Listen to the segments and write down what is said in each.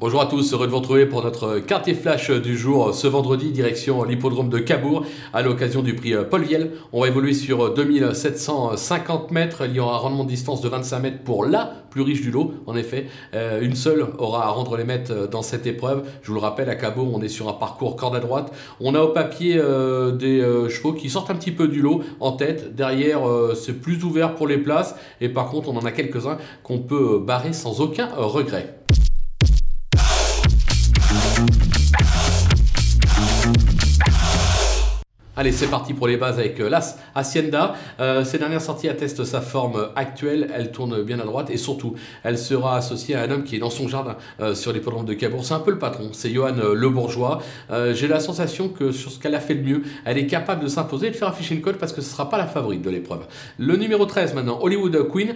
Bonjour à tous, heureux de vous retrouver pour notre quartier flash du jour ce vendredi, direction l'hippodrome de Cabourg à l'occasion du prix Paul Viel. On va évoluer sur 2750 mètres, il y aura un rendement de distance de 25 mètres pour la plus riche du lot. En effet, euh, une seule aura à rendre les mètres dans cette épreuve. Je vous le rappelle, à Cabourg, on est sur un parcours corde à droite. On a au papier euh, des euh, chevaux qui sortent un petit peu du lot en tête. Derrière, c'est plus ouvert pour les places. Et par contre, on en a quelques-uns qu'on peut barrer sans aucun regret. Allez, c'est parti pour les bases avec euh, l'As Hacienda. Euh, ces dernières sorties attestent sa forme actuelle. Elle tourne bien à droite et surtout, elle sera associée à un homme qui est dans son jardin euh, sur les l'hippodrome de Cabourg. C'est un peu le patron, c'est Johan Le Bourgeois. J'ai la sensation que sur ce qu'elle a fait de mieux, elle est capable de s'imposer et de faire afficher une cote parce que ce ne sera pas la favorite de l'épreuve. Le numéro 13 maintenant, Hollywood Queen,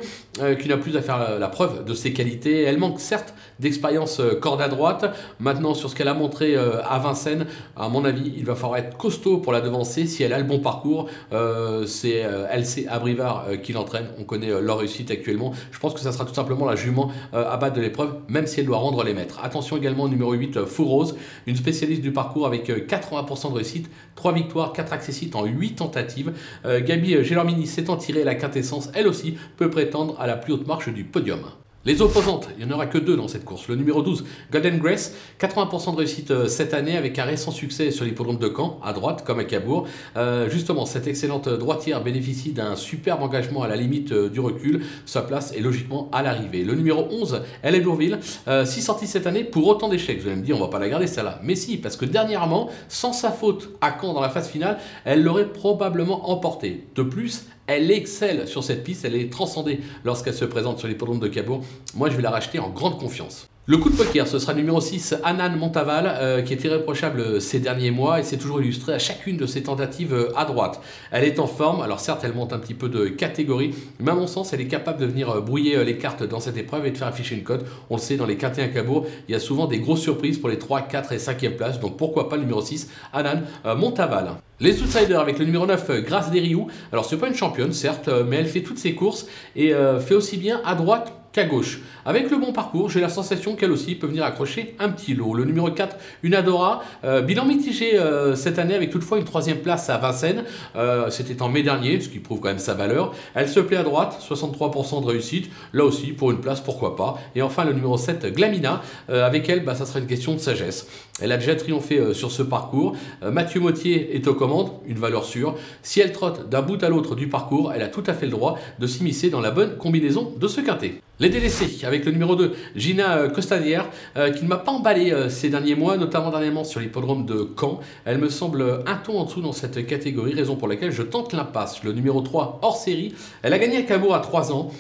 qui n'a plus à faire la, preuve de ses qualités. Elle manque certes d'expérience corde à droite. Maintenant, sur ce qu'elle a montré à Vincennes, à mon avis, il va falloir être costaud pour la devancer si elle a le bon parcours. Euh, c'est euh, LC Abrivard euh, qui l'entraîne. On connaît leur réussite actuellement. Je pense que ça sera tout simplement la jument à battre de l'épreuve, même si elle doit rendre les maîtres. Attention également au numéro 8, Fourrose, une spécialiste du parcours avec 80% de réussite, 3 victoires, 4 accessites en 8 tentatives. Gabi Gelormini s'étant tirée la quintessence, elle aussi peut prétendre à la plus haute marche du podium. Les opposantes, il n'y en aura que deux dans cette course. Le numéro 12, Golden Grace, 80% de réussite euh, cette année avec un récent succès sur l'hippodrome de Caen, à droite comme à Cabourg. Euh, justement, cette excellente droitière bénéficie d'un superbe engagement à la limite euh, du recul. Sa place est logiquement à l'arrivée. Le numéro 11, elle est Bourville, 6 sorties cette année pour autant d'échecs. Vous allez me dire, on va pas la garder celle-là. Mais si, parce que dernièrement, sans sa faute à Caen dans la phase finale, elle l'aurait probablement emporté. De plus, elle excelle sur cette piste, elle est transcendée lorsqu'elle se présente sur les l'hippodrome de Cabourg. Moi, je vais la racheter en grande confiance. Le coup de poker, ce sera numéro 6, Anan Montaval, euh, qui est irréprochable ces derniers mois et s'est toujours illustré à chacune de ses tentatives euh, à droite. Elle est en forme, alors certes elle monte un petit peu de catégorie, mais à mon sens elle est capable de venir euh, brouiller les cartes dans cette épreuve et de faire afficher une cote. On le sait, dans les quintés à Cabourg, il y a souvent des grosses surprises pour les 3, 4 et 5e places, donc pourquoi pas le numéro 6, Anan Montaval. Les outsiders avec le numéro 9, Grace Desrioux. Alors c'est pas une championne certes, mais elle fait toutes ses courses et fait aussi bien à droite qu'à gauche. Avec le bon parcours, j'ai la sensation qu'elle aussi peut venir accrocher un petit lot. Le numéro 4, Unadora, euh, bilan mitigé euh, cette année avec toutefois une troisième place à Vincennes. Euh, c'était en mai dernier, ce qui prouve quand même sa valeur. Elle se plaît à droite, 63% de réussite. Là aussi, pour une place, pourquoi pas. Et enfin, le numéro 7, Glamina. avec elle, bah, ça sera une question de sagesse. Elle a déjà triomphé sur ce parcours. Mathieu Mottier est aux commandes, une valeur sûre. Si elle trotte d'un bout à l'autre du parcours, elle a tout à fait le droit de s'immiscer dans la bonne combinaison de ce quintet. Les délaissés, avec le numéro 2, Gina euh, Costadière, euh, qui ne m'a pas emballé euh, ces derniers mois, notamment dernièrement sur l'hippodrome de Caen. Elle me semble un ton en dessous dans cette catégorie, raison pour laquelle je tente l'impasse. Le numéro 3, hors série, elle a gagné à Cabourg à 3 ans.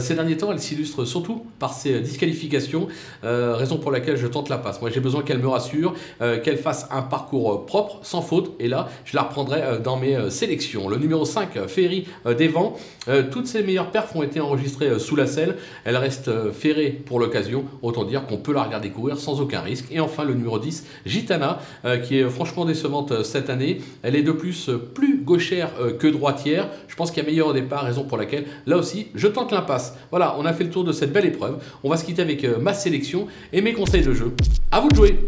ces derniers temps, elle s'illustre surtout par ses disqualifications, raison pour laquelle je tente l'impasse. Moi, j'ai besoin qu'elle me rassure, qu'elle fasse un parcours propre, sans faute, et là, je la reprendrai dans mes sélections. Le numéro 5, Ferry des Vents, toutes ses meilleures perfs ont été enregistrées sous la selle. Elle reste euh, ferrée pour l'occasion, autant dire qu'on peut la regarder courir sans aucun risque. Et enfin le numéro 10, Gitana, euh, qui est franchement décevante euh, cette année. Elle est de plus plus gauchère que droitière. Je pense qu'il y a meilleur au départ, raison pour laquelle là aussi je tente l'impasse. Voilà, on a fait le tour de cette belle épreuve. On va se quitter avec ma sélection et mes conseils de jeu. À vous de jouer